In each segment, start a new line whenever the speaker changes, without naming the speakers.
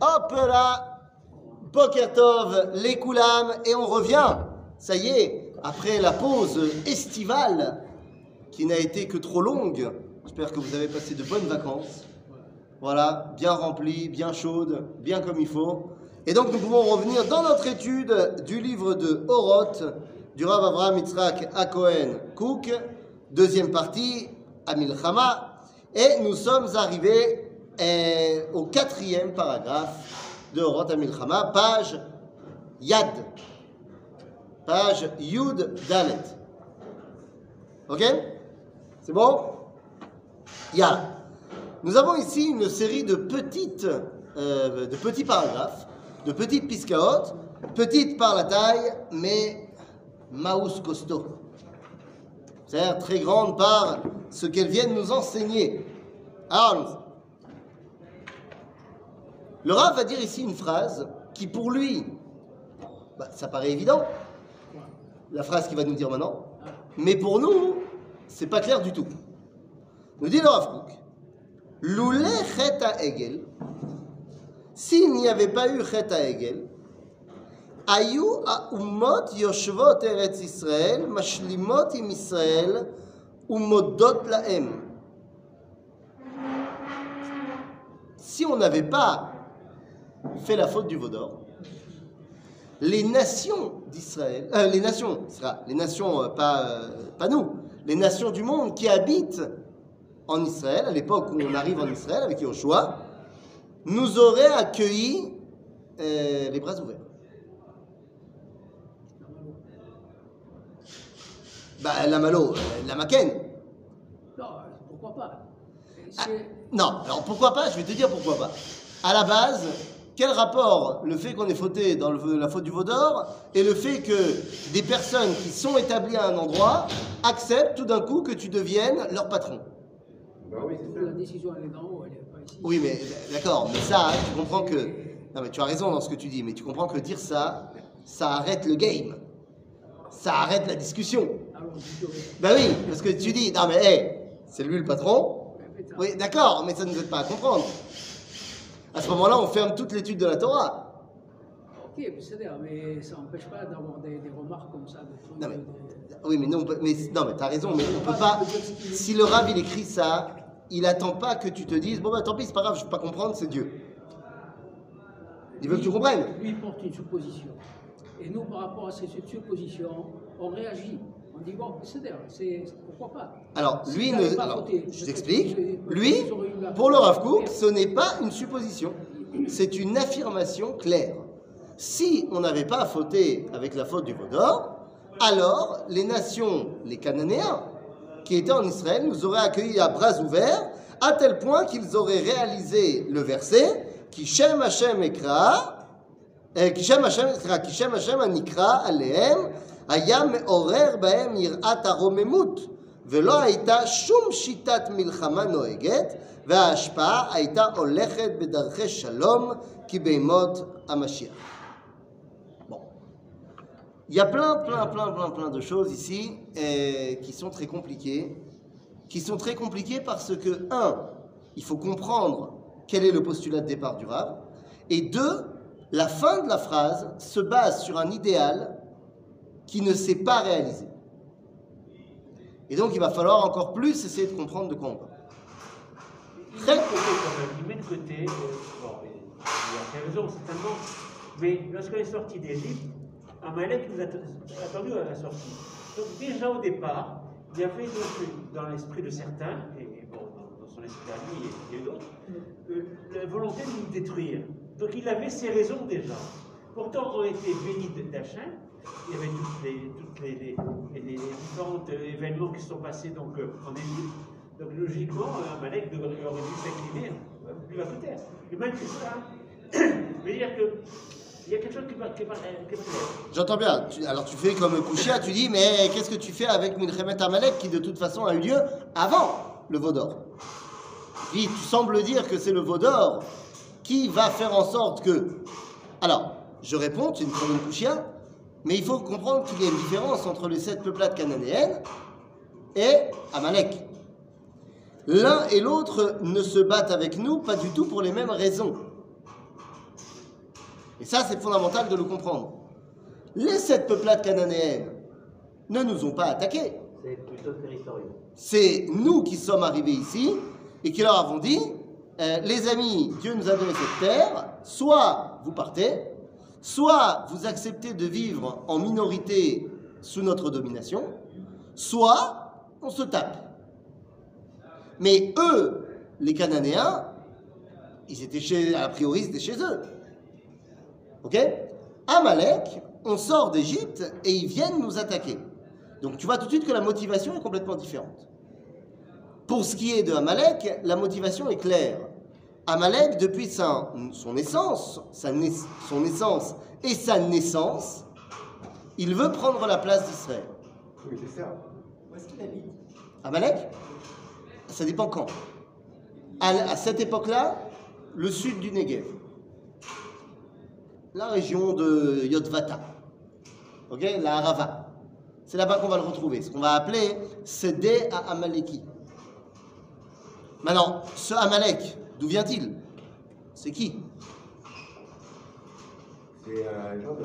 Hop là Bokertov, les Koulam, et on revient. Ça y est, après la pause estivale, qui n'a été que trop longue, j'espère que vous avez passé de bonnes vacances. Voilà, bien remplies, bien chaudes, bien comme il faut. Et donc nous pouvons revenir dans notre étude du livre de Oroth, du Rav Avraham Yitzhak Akohen Cook, deuxième partie, Amilchama, et nous sommes arrivés au quatrième paragraphe de Oroth Amilchama, page Yad, page Yud Dalet. Ok? C'est bon? Yad. Nous avons ici une série de petites, euh, de petits paragraphes, de petites piscaotes, petites par la taille, mais maus costaud. C'est-à-dire très grandes par ce qu'elles viennent nous enseigner. Alors, le Rav va dire ici une phrase qui, pour lui, bah, ça paraît évident, la phrase qu'il va nous dire maintenant, mais pour nous, c'est pas clair du tout. Nous dit le Rav Kook, Loulé Chet Egel, s'il n'y avait pas eu Chet Egel, Ayu Umot Yoshvot Eretz Israël, Mashlimot im Israël, Umodot Laem. Si on n'avait pas fait la faute du Vaudor, les nations d'Israël, euh, les nations, ce sera les nations, euh, pas, euh, pas nous, les nations du monde qui habitent en Israël, à l'époque où on arrive en Israël avec Yoshua, nous auraient accueillis les bras ouverts. Bah, la Malo, la.
Non, pourquoi pas?
Ah, non, alors pourquoi pas? Je vais te dire pourquoi pas. À la base, quel rapport le fait qu'on ait fauté dans le- la faute du Vaudor et le fait que des personnes qui sont établies à un endroit acceptent tout d'un coup que tu deviennes leur patron?
Bah oui, c'est
La
ça.
décision, elle est d'en haut, elle n'est pas ici.
Oui, mais d'accord, mais ça, hein, tu comprends que. Non, mais tu as raison dans ce que tu dis, mais tu comprends que dire ça, ça arrête le game. Ça arrête la discussion. Bah oui, parce que tu dis, non mais, hé, c'est lui le patron.
ça.
Oui, d'accord, mais ça ne nous aide pas à comprendre. À ce moment-là, on ferme toute l'étude de la Torah.
Ok, mais c'est-à-dire, mais ça n'empêche pas d'avoir des, des remarques comme ça. Des trucs,
Non, mais-
des-
Oui, mais non, mais, non, mais t'as raison, mais on peut pas. Si le rab il écrit ça, il attend pas que tu te dises, bon bah tant pis, c'est pas grave, je peux pas comprendre, c'est Dieu. Il veut que tu comprennes.
Lui, il porte une supposition. Et nous, par rapport à cette supposition, on réagit. On dit, bon, c'est pourquoi pas
Alors, lui,
si
ne,
pas.
Lui, pour le Ravkouk, ce n'est pas une supposition, c'est une affirmation claire. Si on n'avait pas fauté avec la faute du Vaudor, alors les nations, les Cananéens, qui étaient en Israël, nous auraient accueillis à bras ouverts, à tel point qu'ils auraient réalisé le verset qui Shem Hashem Ekra, euh, Kishem Hashem Anikra Alehem סליחה, כי שם השם הנקרא עליהם היה מעורר בהם יראת הרוממות, ולא הייתה שום שיטת מלחמה נוהגת, וההשפעה הייתה הולכת בדרכי שלום כבימות המשיח. Bon. Il y a plein, plein, plein, plein, plein de choses ici euh, qui sont très compliquées, qui sont très compliquées parce que, un, il faut comprendre quel est le postulat de départ du Rav, et deux, la fin de la phrase se base sur un idéal qui ne s'est pas réalisé. Et donc, il va falloir encore plus essayer de comprendre de quoi on parle.
Même, il met de côté, euh, bon, il a raison certainement, mais lorsqu'on est sorti d'Égypte, Amalek nous a attendu à la sortie. Donc déjà au départ, il y avait donc dans l'esprit de certains, et dans, son esprit à lui et, d'autres, euh, la volonté de nous détruire. Donc il avait ses raisons déjà. Pourtant, on était bénis d'Hachem. Il y avait toutes les, toutes les, les- les- différents euh, événements qui sont passés donc, euh, en Égypte. Donc logiquement, euh, Amalek devrait- aurait dû s'incliner euh, plus à côté. Et malgré ça, je dire que il y a quelque chose qui va qui va- qui va.
J'entends bien. Alors, tu fais comme Kouchia, tu dis, mais qu'est-ce que tu fais avec Milchemet Amalek qui, de toute façon, a eu lieu avant le Vaudor Puis, tu sembles dire que c'est le Vaudor qui va faire en sorte que. Alors, je réponds, tu es une comme Kouchia, mais il faut comprendre qu'il y a une différence entre les sept peuplades cananéennes et Amalek. L'un et l'autre ne se battent avec nous pas du tout pour les mêmes raisons. Et ça, c'est fondamental de le comprendre. Les sept peuplades cananéennes ne nous ont pas attaqués.
C'est plutôt territorial.
C'est nous qui sommes arrivés ici et qui leur avons dit euh, les amis, Dieu nous a donné cette terre, soit vous partez, soit vous acceptez de vivre en minorité sous notre domination, soit on se tape. Mais eux, les Cananéens, ils étaient chez, a priori, c'était chez eux. Ok? Amalek, on sort d'Égypte et ils viennent nous attaquer. Donc tu vois tout de suite que la motivation est complètement différente. Pour ce qui est de Amalek, la motivation est claire. Amalek, depuis sa- son naissance, sa son naissance et sa naissance, il veut prendre la place d'Israël.
Oui, c'est ça.
Amalek? Ça dépend quand. À, à cette époque-là, le sud du Negev. La région de Yotvata. Ok? La Harava. C'est là-bas qu'on va le retrouver. Ce qu'on va appeler Sédé à Amaleki. Maintenant, ce Amalek, d'où vient-il? C'est qui?
C'est un genre de.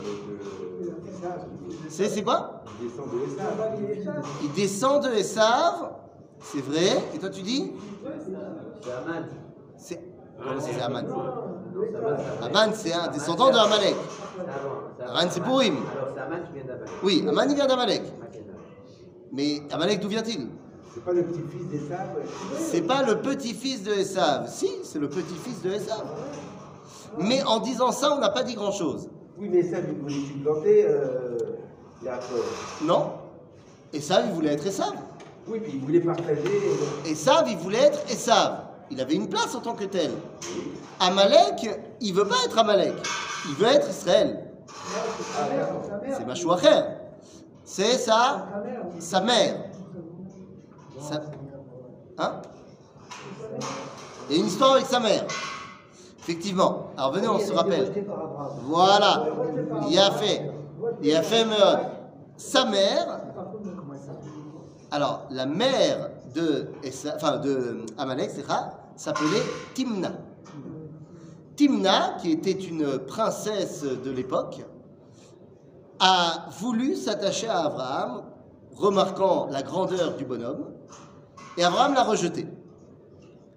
C'est quoi?
Il descend de Esav.
Il descend de Esav. C'est vrai. Et toi, tu dis?
C'est Aman.
C'est. Comment c'est
c'est Aman. c'est
un descendant de Amalek. Aman, c'est Pourim.
Alors c'est Aman qui vient d'Amalek.
Oui, Aman, il vient d'Amalek. Mais Amalek, d'où vient-il?
C'est pas le petit-fils d'Esav
C'est pas le petit-fils de Esav. Si, c'est le petit-fils de Esav. Mais en disant ça, on n'a pas dit grand-chose.
Oui, mais Esav, il voulait supplanter euh, Yaakov.
Non Esav, il voulait être Esav.
Oui, puis il voulait partager.
Esav, il voulait être Esav. Il avait une place en tant que tel. Amalek, il veut pas être Amalek. Il veut être Israël. C'est Machouacher. C'est sa, sa mère. Hein a une histoire avec sa mère. Effectivement. Alors venez, on se rappelle. Voilà. Il a fait. Il a fait Meod. Sa mère. Alors, la mère de, Esa- enfin, de Amalek, s'appelait Timna. Timna, qui était une princesse de l'époque, a voulu s'attacher à Abraham, remarquant la grandeur du bonhomme, et Abraham l'a rejeté.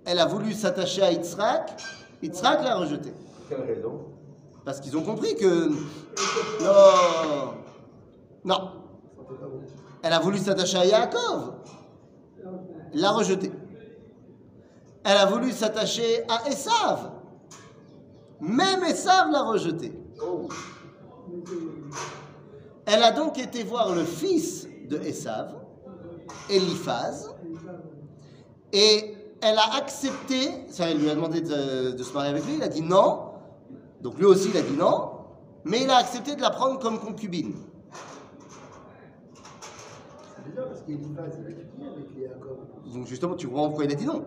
Elle a voulu s'attacher à Yitzhak, Yitzhak l'a rejeté.
Quelle raison?
Parce qu'ils ont compris que. Non Non Elle a voulu s'attacher à Yaakov. L'a rejeté. Elle a voulu s'attacher à Esav. Même Esav l'a rejeté. Elle a donc été voir le fils de Esav, Eliphaz, et elle a accepté, ça, elle lui a demandé de, de se marier avec lui, il a dit non, donc lui aussi il a dit non, mais il a accepté de la prendre comme concubine.
C'est bizarre parce qu'Eliphaz, il a étudié avec.
Donc justement, tu comprends pourquoi il a dit non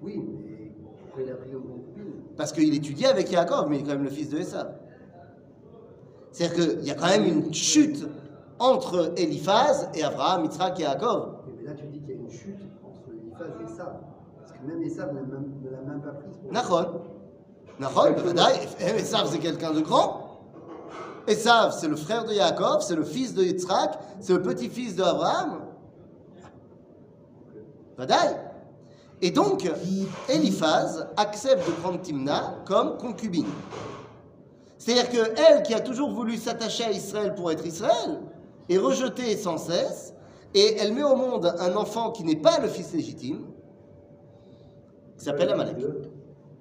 Oui, mais pourquoi il a pris comme concubine?
Parce qu'il étudiait avec Yaakov, mais il est quand même le fils de Esav. C'est-à-dire qu'il y a quand même une chute entre Eliphaz et Abraham, Yitzhak et.
Oui, mais là, tu dis qu'il y a une chute entre Eliphaz et Esav. Parce que même Esav ne l'a même, pas prise.
Nachon. Nachon, bevadaï. Esav, c'est quelqu'un de grand. Esav, c'est le frère de Yaakov, c'est le fils de Yitzhak, c'est le petit-fils d'Abraham. Badaï. Et donc, Eliphaz accepte de prendre Timna comme concubine. C'est-à-dire que elle, qui a toujours voulu s'attacher à Israël pour être Israël, est rejetée sans cesse, et elle met au monde un enfant qui n'est pas le fils légitime, qui s'appelle Amalek.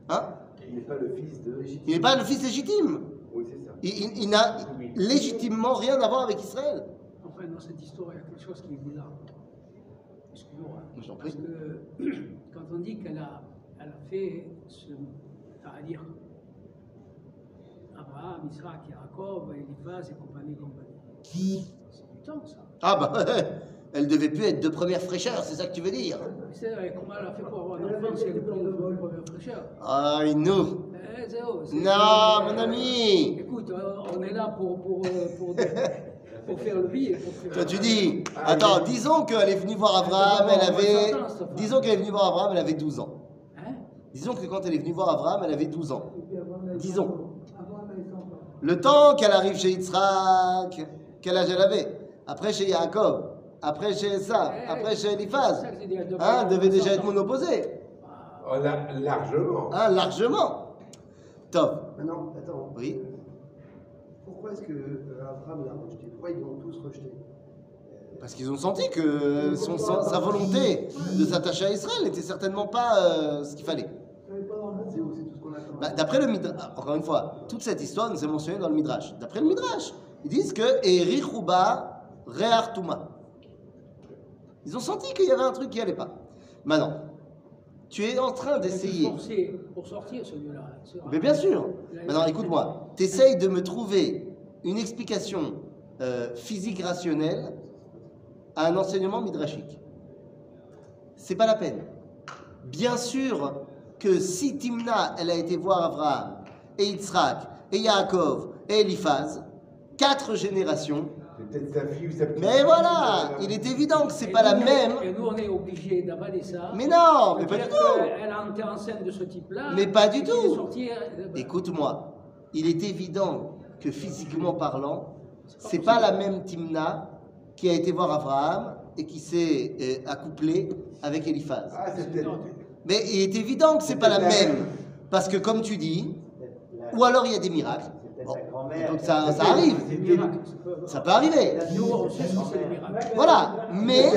Hein
Il n'est pas le fils de.
Il n'est pas le fils légitime.
Oui, c'est ça.
Il, il- il n'a légitimement rien à voir avec Israël.
Enfin, dans cette histoire, il y a quelque chose qui est bizarre. Excuse-moi.
Je t'en
Parce
prie.
que quand on dit qu'elle a, elle a fait ce. C'est-à-dire Abraham, Isaac, Yaakov, Eliphaz et compagnie, compagnie. Temps, ça.
Ah bah, elle devait plus être de première fraîcheur, c'est ça que tu veux dire?
Tu sais, comment elle a fait pour avoir un enfant si elle est plus de première fraîcheur?
Ah, nous.
Eh, zéro,
Non, mon ami
Écoute, euh, on est là pour. pour, euh, pour faire le billet. pour
Toi, tu dis, attends, disons qu'elle est venue voir Abraham, elle avait. Disons qu'elle est venue voir Abraham, elle avait 12 ans.
Hein?
Disons que quand elle est venue voir Abraham, elle avait 12 ans. Disons. Le temps qu'elle arrive chez Yitzhak, quel âge elle avait? Après chez Yaakov, après chez Esa, après chez Eliphaz. Hein, devait déjà
60
être
ans.
monoposée.
Oh, la- largement.
Hein, largement. Top.
Maintenant, attends.
Oui.
Pourquoi est-ce que euh, Abraham l'a rejeté? Pourquoi ils l'ont tous rejeté?
Parce qu'ils ont senti que son- sa sa volonté de s'attacher à Israël n'était certainement pas euh, ce qu'il fallait. Bah, D'après le Midrash, encore une fois, toute cette histoire nous est mentionnée dans le Midrash. D'après le Midrash, ils disent que Erichuba. Ils ont senti qu'il y avait un truc qui allait pas. Maintenant, tu es en train d'essayer.
Pour sortir celui-là.
Mais bien sûr. Maintenant, écoute-moi. Tu essayes de me trouver une explication euh, physique rationnelle à un enseignement midrashique. C'est pas la peine. Bien sûr que si Timna, elle a été voir Abraham, et Yitzhak, et Yaakov, et Eliphaz, quatre générations,
peut-être sa fille ou sa petite
mais voilà, il est évident que c'est pas la même.
Et nous, on est obligés d'avaler ça.
Mais non, mais pas du tout.
qu'elle a été enceinte de ce type-là.
Mais pas du tout.
euh,
Écoute-moi, il est évident que physiquement parlant, c'est pas la même Timna qui a été voir Abraham et qui s'est euh, accouplée avec Eliphaz.
Ah, c'est peut-être.
Mais il est évident que c'est pas la même. Parce que comme tu dis, ou alors il y a des miracles.
C'est peut-être
Bon,
la grand-mère.
donc ça, ça arrive.
Ça peut-
arriver. Voilà. Mais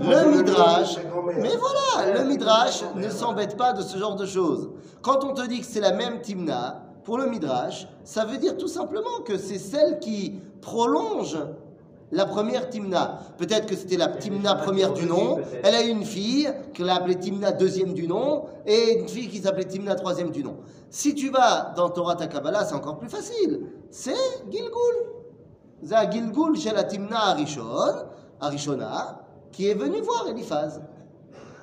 le Midrash, mais voilà, le Midrash ne s'embête pas de ce genre de choses. Quand on te dit que c'est la même Timna, pour le Midrash, ça veut dire tout simplement que c'est celle qui prolonge la première Timna. Peut-être que c'était la Timna première du nom, elle a eu une fille qu'elle a appelée Timna deuxième du nom, et une fille qui s'appelait Timna troisième du nom. Si tu vas dans Torah Takabala, c'est encore plus facile. C'est Gilgul. Gilgul chez la Timna Arishon, Arishona, qui est venu voir Eliphaz.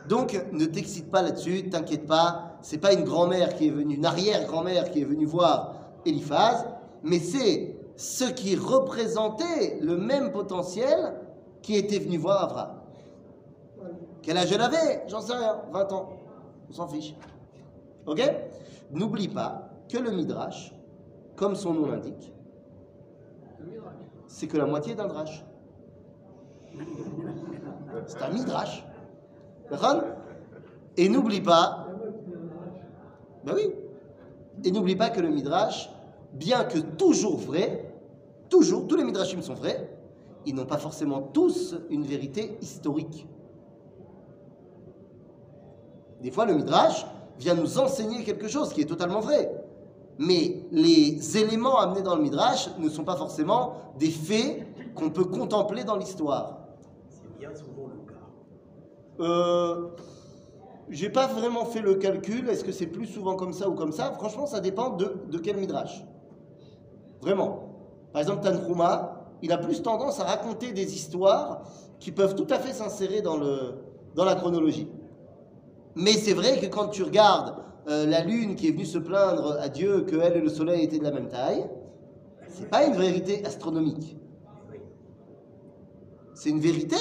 Donc, ne t'excite pas là-dessus, t'inquiète pas, c'est pas une grand-mère qui est venue, une arrière-grand-mère qui est venue voir Eliphaz, mais c'est ce qui représentait le même potentiel qui était venu voir Abraham. Quel âge elle avait? J'en sais rien, 20 ans. On s'en fiche. Ok? N'oublie pas que le Midrash, comme son nom l'indique, c'est que la moitié d'un drache. C'est un midrash. Et n'oublie pas. Ben oui. Et n'oublie pas que le midrash, bien que toujours vrai, toujours, tous les midrashim sont vrais, ils n'ont pas forcément tous une vérité historique. Des fois, le midrash vient nous enseigner quelque chose qui est totalement vrai. Mais les éléments amenés dans le midrash ne sont pas forcément des faits qu'on peut contempler dans l'histoire.
C'est bien souvent le cas.
Euh, j'ai pas vraiment fait le calcul. Est-ce que c'est plus souvent comme ça ou comme ça? Franchement, ça dépend de, de quel midrash. Vraiment. Par exemple, Tanhuma, il a plus tendance à raconter des histoires qui peuvent tout à fait s'insérer dans, le, dans la chronologie. Mais c'est vrai que quand tu regardes euh, la lune qui est venue se plaindre à Dieu que elle et le soleil étaient de la même taille, c'est pas une vérité astronomique. C'est une vérité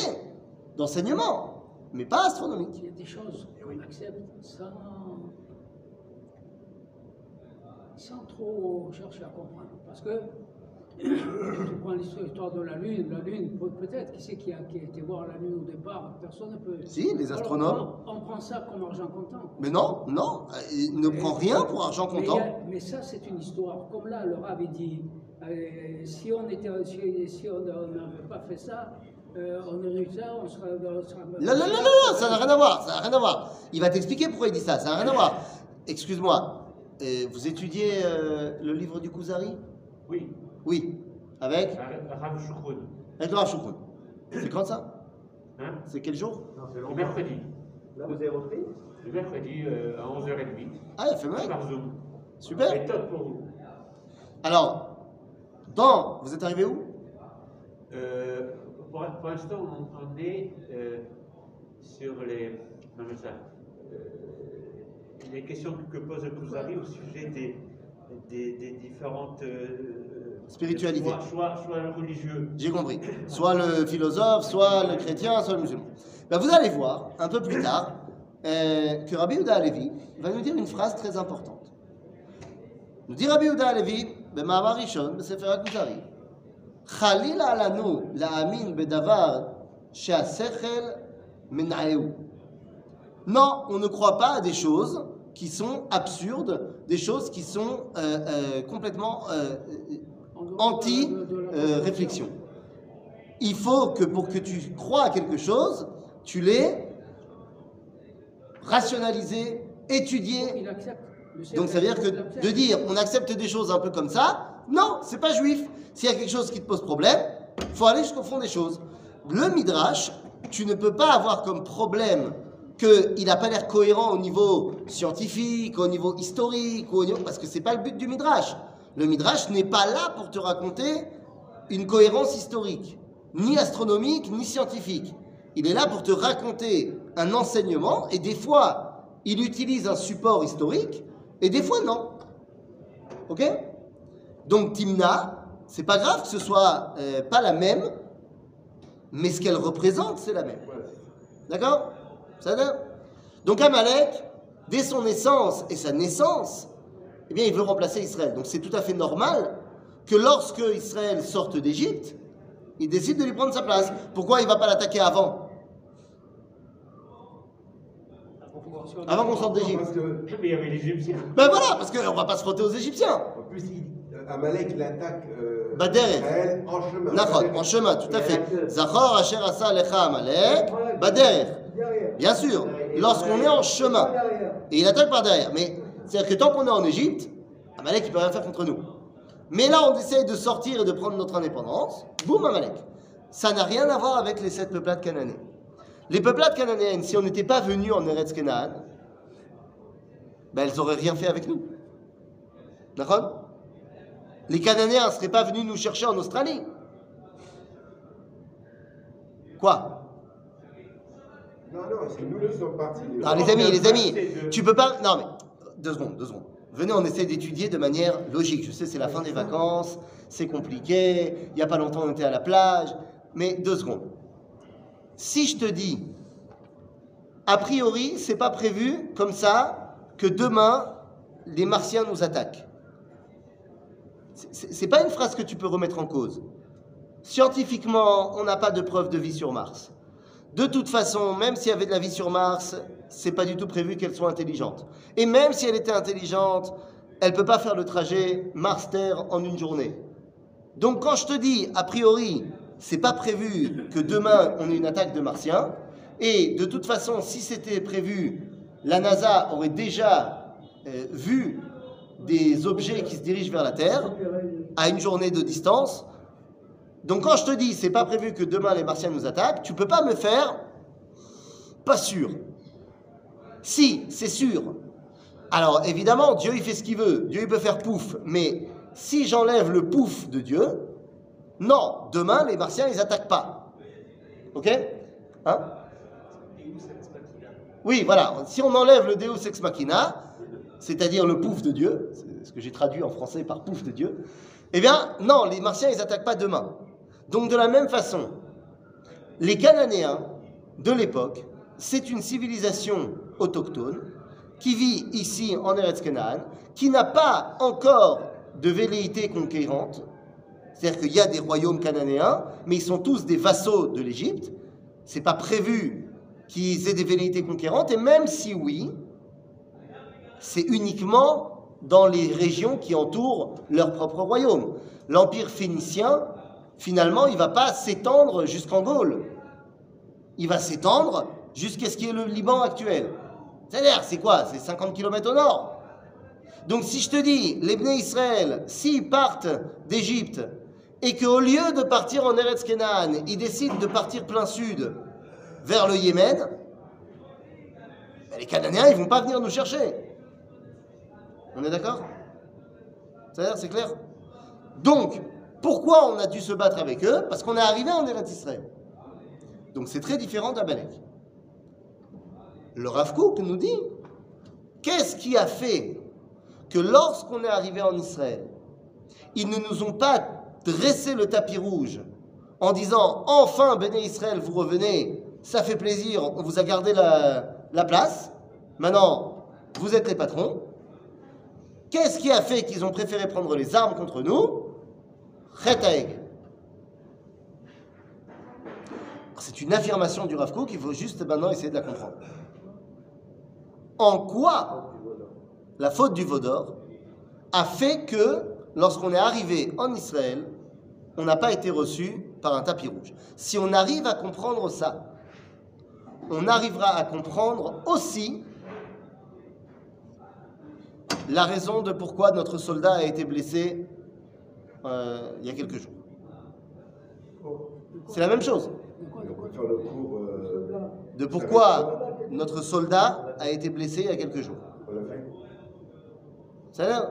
d'enseignement, mais pas astronomique.
Il y a des choses qu'on accepte sans, sans trop chercher à comprendre. Parce que tu prends l'histoire de la Lune, la Lune, peut- peut-être, qui c'est qui a, qui a été voir la Lune au départ? Personne ne peut.
Si, les
Alors,
astronomes.
on, on prend ça comme argent comptant.
Mais non, non, il ne prend rien pour argent
Mais,
comptant.
a- mais ça, c'est une histoire. Comme là, le avait dit, euh, si on était, si, si on n'avait pas fait ça, euh, on aurait eu ça, on serait. On
Non, non, non, non, non, ça n'a rien à voir, ça n'a rien à voir. Il va t'expliquer pourquoi il dit ça, ça n'a rien à voir. Excuse-moi, euh, vous étudiez euh, le livre du Kuzari
Oui,
Oui. Avec
Rav.
Avec Rav Shukron. C'est quand ça
Hein?
C'est quel jour?
Non, c'est
Le mercredi.
Là, vous avez repris?
Le mercredi euh, à 11h30.
Ah, il fait mal.
Par Zoom.
Super.
C'est top pour vous.
Alors, dans. Vous êtes arrivé où?
Euh, pour pour l'instant, on, on est euh, sur les, non, mais ça, euh, les questions que pose Kuzari au sujet des, des, des différentes euh,
Spiritualités.
Soit, soit, soit religieux.
J'ai compris. Soit le philosophe, soit le chrétien, soit le musulman. Ben, vous allez voir, un peu plus tard, euh, que Rabbi Yehuda Alevi va nous dire une phrase très importante. Nous dit Rabbi Yehuda Alevi, במאמר ראשון, בספר הכוזרי, חלילה לנו להאמין בדבר שהשכל מנעהו. Non, on ne croit pas à des choses qui sont absurdes, des choses qui sont euh, euh, complètement euh, anti-réflexion. Il faut que pour que tu crois à quelque chose, tu l'aies rationalisé, étudié.
Il
Donc ça veut dire que de dire on accepte des choses un peu comme ça, non, c'est pas juif. S'il y a quelque chose qui te pose problème, faut aller jusqu'au fond des choses. Le midrash, tu ne peux pas avoir comme problème qu'il n'a pas l'air cohérent au niveau scientifique, au niveau historique, au niveau- parce que c'est pas le but du midrash. Le midrash n'est pas là pour te raconter une cohérence historique, ni astronomique, ni scientifique. Il est là pour te raconter un enseignement, et des fois, il utilise un support historique, et des fois, non. Ok? Donc, Timna, c'est pas grave que ce soit euh, pas la même, mais ce qu'elle représente, c'est la même. D'accord? Ça va? Donc, Amalek, dès son naissance et sa naissance, eh bien, il veut remplacer Israël. Donc, c'est tout à fait normal que lorsque Israël sorte d'Égypte, il décide de lui prendre sa place. Pourquoi il ne va pas l'attaquer avant? Avant qu'on sorte d'Égypte.
Mais il y avait les Égyptiens.
Ben voilà, parce qu'on ne va pas se frotter aux Égyptiens.
en plus, Amalek, il attaque euh,
Bader.
Israël en chemin.
En chemin, tout à fait. Zachor asher asa lecha amalek, bader.
Derrière.
Bien sûr, lorsqu'on est en chemin. Et il attaque par derrière. Mais c'est-à-dire que tant qu'on est en Égypte, Amalek, il peut rien faire contre nous. Mais là, on essaye de sortir et de prendre notre indépendance. Boum, Amalek. Ça n'a rien à voir avec les sept peuplades cananéennes. Les peuplades cananéennes, si on n'était pas venu en Eretz Canaan, ben elles n'auraient rien fait avec nous. D'accord? Les Cananéens ne seraient pas venus nous chercher en Australie. Quoi?
Non, non, c'est nous qui sommes partis.
Non, les amis, les amis, tu peux pas. Non, mais deux secondes, deux secondes. Venez, on essaie d'étudier de manière logique. Je sais, c'est la fin des vacances, c'est compliqué. Il n'y a pas longtemps, on était à la plage. Mais deux secondes. Si je te dis, a priori, c'est pas prévu comme ça que demain les Martiens nous attaquent. C'est- pas une phrase que tu peux remettre en cause. Scientifiquement, on n'a pas de preuve de vie sur Mars. De toute façon, même s'il y avait de la vie sur Mars, c'est pas du tout prévu qu'elle soit intelligente. Et même si elle était intelligente, elle peut pas faire le trajet Mars-Terre en une journée. Donc quand je te dis, a priori, c'est pas prévu que demain on ait une attaque de Martiens, et de toute façon, si c'était prévu, la NASA aurait déjà euh, vu des objets qui se dirigent vers la Terre à une journée de distance. Donc quand je te dis, c'est pas prévu que demain les Martiens nous attaquent, tu peux pas me faire pas sûr. Si, c'est sûr. Alors évidemment, Dieu il fait ce qu'il veut. Dieu il peut faire pouf. Mais si j'enlève le pouf de Dieu, non, demain les Martiens ils attaquent pas. Ok? Hein? Oui, voilà. Si on enlève le Deus ex machina, c'est-à-dire le pouf de Dieu, c'est ce que j'ai traduit en français par pouf de Dieu, eh bien, non, les Martiens, ils attaquent pas demain. Donc, de la même façon, les Cananéens de l'époque, c'est une civilisation autochtone qui vit ici en Eretz Canaan, qui n'a pas encore de velléité conquérante. C'est-à-dire qu'il y a des royaumes cananéens, mais ils sont tous des vassaux de l'Égypte. C'est pas prévu qu'ils aient des velléités conquérantes, et même si oui, c'est uniquement dans les régions qui entourent leur propre royaume. L'empire phénicien, finalement, il ne va pas s'étendre jusqu'en Gaule. Il va s'étendre jusqu'à ce qui est le Liban actuel. C'est-à-dire, c'est quoi? C'est 50 km au nord. Donc si je te dis, les Bnei Israël, s'ils partent d'Égypte, et qu'au lieu de partir en Eretz Kenan, ils décident de partir plein sud, vers le Yémen, ben, les Cananéens, ils vont pas venir nous chercher. On est d'accord? C'est clair? Donc, pourquoi on a dû se battre avec eux Parce qu'on est arrivé en Eretz Israël. Donc c'est très différent d'Amalek. Le Rav Kook nous dit, qu'est-ce qui a fait que lorsqu'on est arrivé en Israël, ils ne nous ont pas dressé le tapis rouge en disant enfin Béné Israël, vous revenez, ça fait plaisir, on vous a gardé la, la place, maintenant vous êtes les patrons. Qu'est-ce qui a fait qu'ils ont préféré prendre les armes contre nous C'est une affirmation du Rav Kook, il faut juste maintenant essayer de la comprendre. En quoi la faute du Vaudor a fait que, lorsqu'on est arrivé en Israël, on n'a pas été reçu par un tapis rouge? Si on arrive à comprendre ça, on arrivera à comprendre aussi la raison de pourquoi notre soldat a été blessé euh, il y a quelques jours. C'est la même chose.
De
pourquoi notre soldat a été blessé il y a quelques jours. Ça a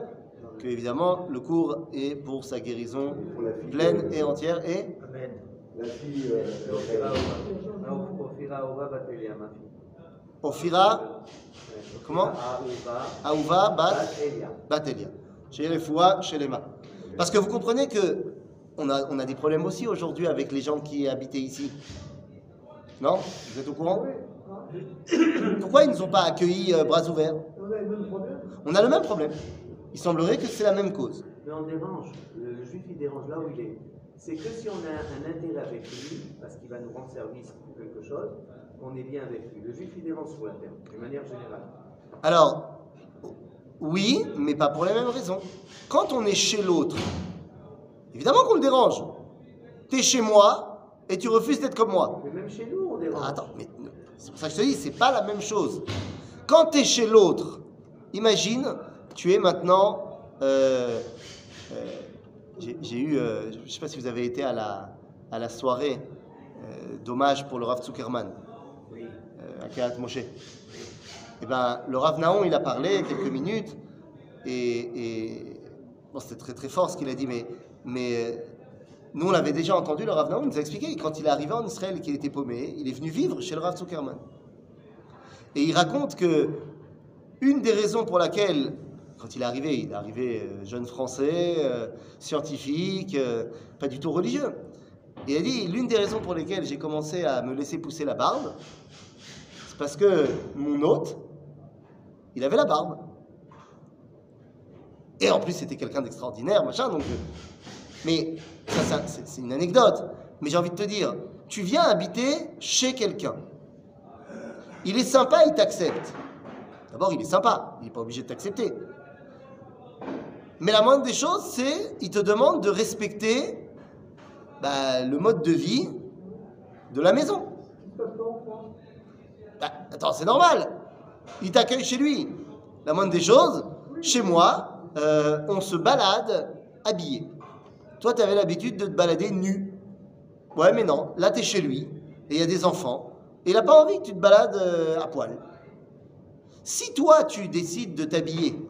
que, évidemment, le cours est pour sa guérison pleine et entière et
Amen.
La fille.
Ophira
Comment? Aouva, Bat,
Batelia.
Batelia. Chez chez. Parce que vous comprenez que on a, on a des problèmes aussi aujourd'hui avec les gens qui habitaient ici. Non? Vous êtes au courant? Pourquoi ils ne nous ont pas accueillis euh, bras ouverts?
On a le même problème.
Il semblerait que c'est la même cause.
Mais on dérange. Le, le juif, il dérange là où il est. C'est que si on a un intérêt avec lui, parce qu'il va nous rendre service pour quelque chose, on est bien avec lui. Le juif, il dérange sur la terre, de manière générale.
Alors, oui, mais pas pour les mêmes raisons. Quand on est chez l'autre, évidemment qu'on le dérange. T'es chez moi et tu refuses d'être comme moi.
Mais même chez nous, on dérange.
Ah, Attends, mais c'est pour ça que je te dis, c'est pas la même chose. Quand tu es chez l'autre, imagine, tu es maintenant. euh, euh, j'ai eu, euh, je sais pas si vous avez été à la, à la soirée d'hommage pour le Rav Zuckerman
Oui.
à Moshe. Eh ben, le Rav Naon, il a parlé quelques minutes et, bon, c'était très très fort ce qu'il a dit, mais, mais nous on l'avait déjà entendu. Le Rav Naon nous a expliqué quand il est arrivé en Israël et qu'il était paumé, il est venu vivre chez le Rav Zuckerman. Et il raconte que une des raisons pour laquelle, quand il est arrivé, il est arrivé euh, jeune français, euh, scientifique, euh, pas du tout religieux. Il a dit l'une des raisons pour lesquelles j'ai commencé à me laisser pousser la barbe, c'est parce que mon hôte, il avait la barbe. Et en plus, c'était quelqu'un d'extraordinaire, machin. Donc, euh, mais ça, c'est une anecdote. Mais j'ai envie de te dire, tu viens habiter chez quelqu'un. Il est sympa, il t'accepte. D'abord, il est sympa, il n'est pas obligé de t'accepter. Mais la moindre des choses, c'est, il te demande de respecter bah, le mode de vie de la maison. Bah, attends, c'est normal. Il t'accueille chez lui. La moindre des choses, chez moi, euh, on se balade habillé. Toi, tu avais l'habitude de te balader nu. Ouais, mais non. Là, tu es chez lui. Et il y a des enfants. Il n'a pas envie que tu te balades euh, à poil. Si toi, tu décides de t'habiller,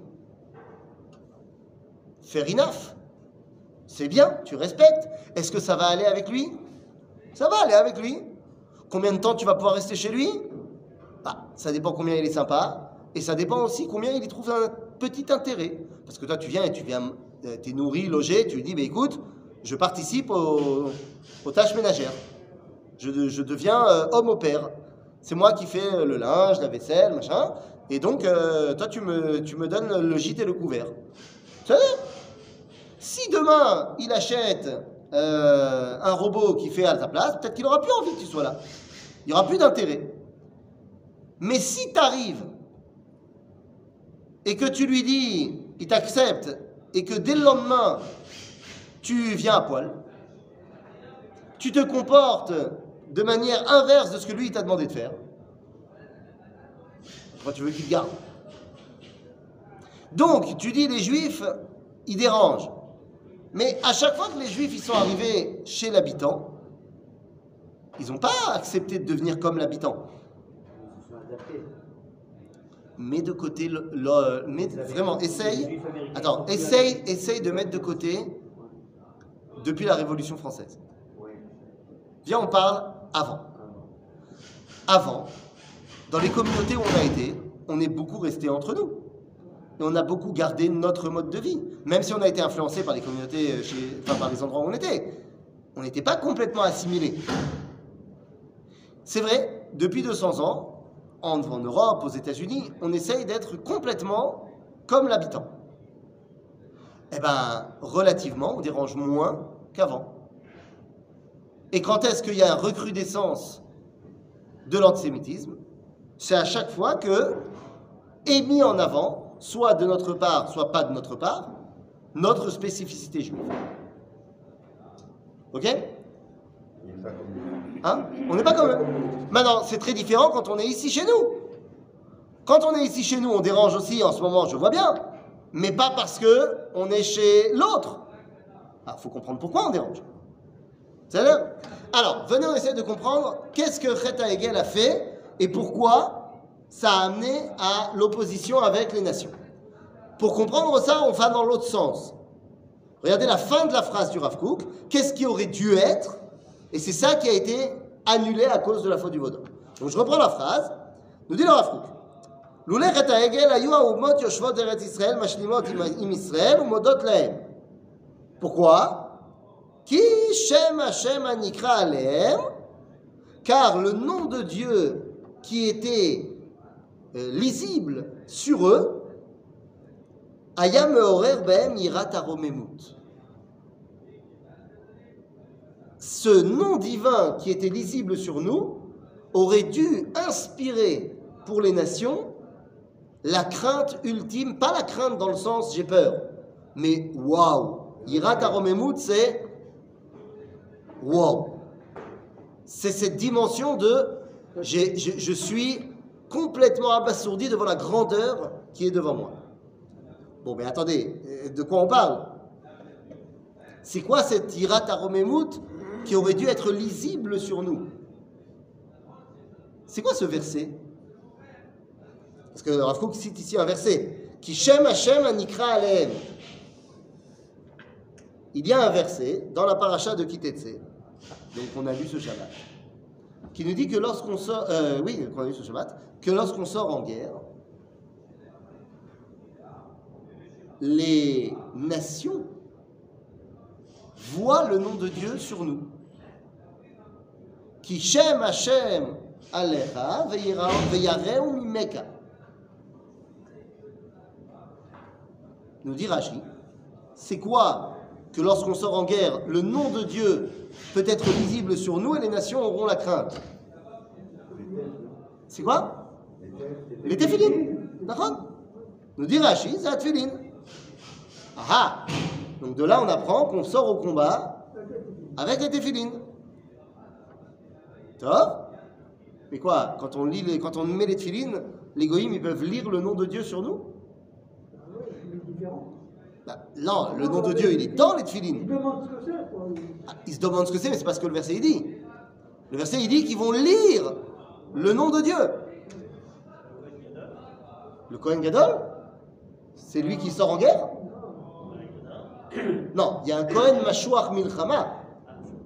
fair enough. C'est bien, tu respectes. Est-ce que ça va aller avec lui? Ça va aller avec lui. Combien de temps tu vas pouvoir rester chez lui? Bah, Ça dépend combien il est sympa. Et ça dépend aussi combien il y trouve un petit intérêt. Parce que toi, tu viens et tu viens, tu es nourri, logé, tu lui dis, bah, écoute, je participe au- aux tâches ménagères. Je, deviens euh, homme au père. C'est moi qui fais euh, le linge, la vaisselle, machin. Et donc, euh, toi, tu me, donnes le gîte et le couvert. Si demain, il achète euh, un robot qui fait à ta place, peut-être qu'il aura plus envie que tu sois là. Il n'y aura plus d'intérêt. Mais si tu arrives et que tu lui dis, il t'accepte, et que dès le lendemain, tu viens à poil, tu te comportes de manière inverse de ce que lui t'a demandé de faire, pourquoi tu veux qu'il garde? Donc, tu dis les juifs, ils dérangent. Mais à chaque fois que les juifs ils sont arrivés chez l'habitant, ils n'ont pas accepté de devenir comme l'habitant.
Ils se sont adaptés.
Mets de côté, le, vraiment, essaye. Attends, essaye, essaye de mettre de côté depuis la Révolution française. Viens, on parle avant. Avant, dans les communautés où on a été, on est beaucoup resté entre nous. et on a beaucoup gardé notre mode de vie. Même si on a été influencé par les communautés, euh, chez, enfin par les endroits où on était, on n'était pas complètement assimilé. C'est vrai, depuis 200 ans, en, Europe, aux États-Unis, on essaye d'être complètement comme l'habitant. Eh bien, relativement, on dérange moins qu'avant. Et quand est-ce qu'il y a une recrudescence de l'antisémitisme C'est à chaque fois que est mis en avant, soit de notre part, soit pas de notre part, notre spécificité juive. Ok? Hein On n'est pas comme eux. Maintenant, c'est très différent quand on est ici chez nous. Quand on est ici chez nous, on dérange aussi en ce moment, je vois bien, mais pas parce que on est chez l'autre. Il faut comprendre pourquoi on dérange. C'est Alors, venez, on essaie de comprendre qu'est-ce que Cheta Hegel a fait et pourquoi ça a amené à l'opposition avec les nations. Pour comprendre ça, on va dans l'autre sens. Regardez la fin de la phrase du Rav. Qu'est-ce qui aurait dû être Et c'est ça qui a été annulé à cause de la faute du Vaudor. Donc je reprends la phrase. Nous dit le Rav Kook. לולא חטא העגל היו האומות יושבות ארץ ישראל משלימות עם, עם ישראל ומודות להם. Pourquoi Qui Shem Hashem Anikra Alehem Car le nom de Dieu qui était euh, lisible sur eux, Aya Meorer Behem Irat Aromemut. Ce nom divin qui était lisible sur nous aurait dû inspirer pour les nations la crainte ultime, pas la crainte dans le sens j'ai peur, mais waouh. Irat Aromemut, c'est waouh. C'est cette dimension de je suis complètement abasourdi devant la grandeur qui est devant moi. Bon, mais attendez, euh, de quoi on parle? C'est quoi cette Irat Aromemut qui aurait dû être lisible sur nous. C'est quoi ce verset? Parce que Rav cite ici un verset. Qui Shem Hashem Anikra Alehem. Il y a un verset dans la paracha de Kitetse, donc on a lu ce Shabbat, qui nous dit que lorsqu'on sort, euh, oui, a lu ce que lorsqu'on sort en guerre, les nations voient le nom de Dieu sur nous. Qui Shem Hashem Alecha veyareu mimeka. nous dit Rashi, c'est quoi que lorsqu'on sort en guerre, le nom de Dieu peut être lisible sur nous et les nations auront la crainte? C'est quoi? Les téphilines. D'accord? Nous dit Rashi, c'est la tefilin. Ah ah Donc de là, on apprend qu'on sort au combat avec les téphilines. Top Mais quoi quand on, lit les, quand on met les téphilines, les goïms, ils peuvent lire le nom de Dieu sur nous? Bah, non, le nom de Dieu, il est dans les
Il
tefilines.
demande ce que c'est, quoi.
Ah, Ils se demandent ce que c'est, mais c'est parce que le verset il dit. Le verset il dit qu'ils vont lire le nom de Dieu. Le Kohen Gadol C'est lui qui sort en guerre? Non, il y a un Kohen Mashuach Milchama.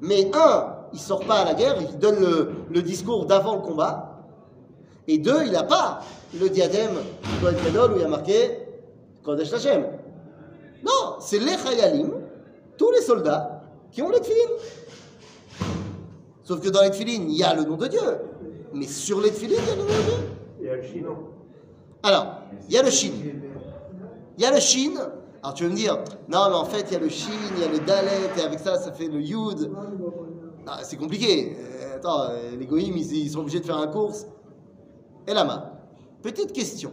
Mais un, il sort pas à la guerre, il donne le, le discours d'avant le combat. Et deux, il n'a pas le diadème Kohen Gadol où il y a marqué Kodesh Hashem. Non, c'est les Chayalim, tous les soldats, qui ont les tefilines. Sauf que dans les tefilines, il y a le nom de Dieu. Mais sur les tefilines, il y a le nom de Dieu.
Il y a le chino.
Alors, il y a le Shin. Il y a le Shin. Alors tu vas me dire, non mais en fait il y a le Shin, il y a le Dalet, et avec ça ça fait le Yud. Ah, c'est compliqué. Euh, attends, euh, les goïms ils, ils sont obligés de faire un course. Et la main. Petite question.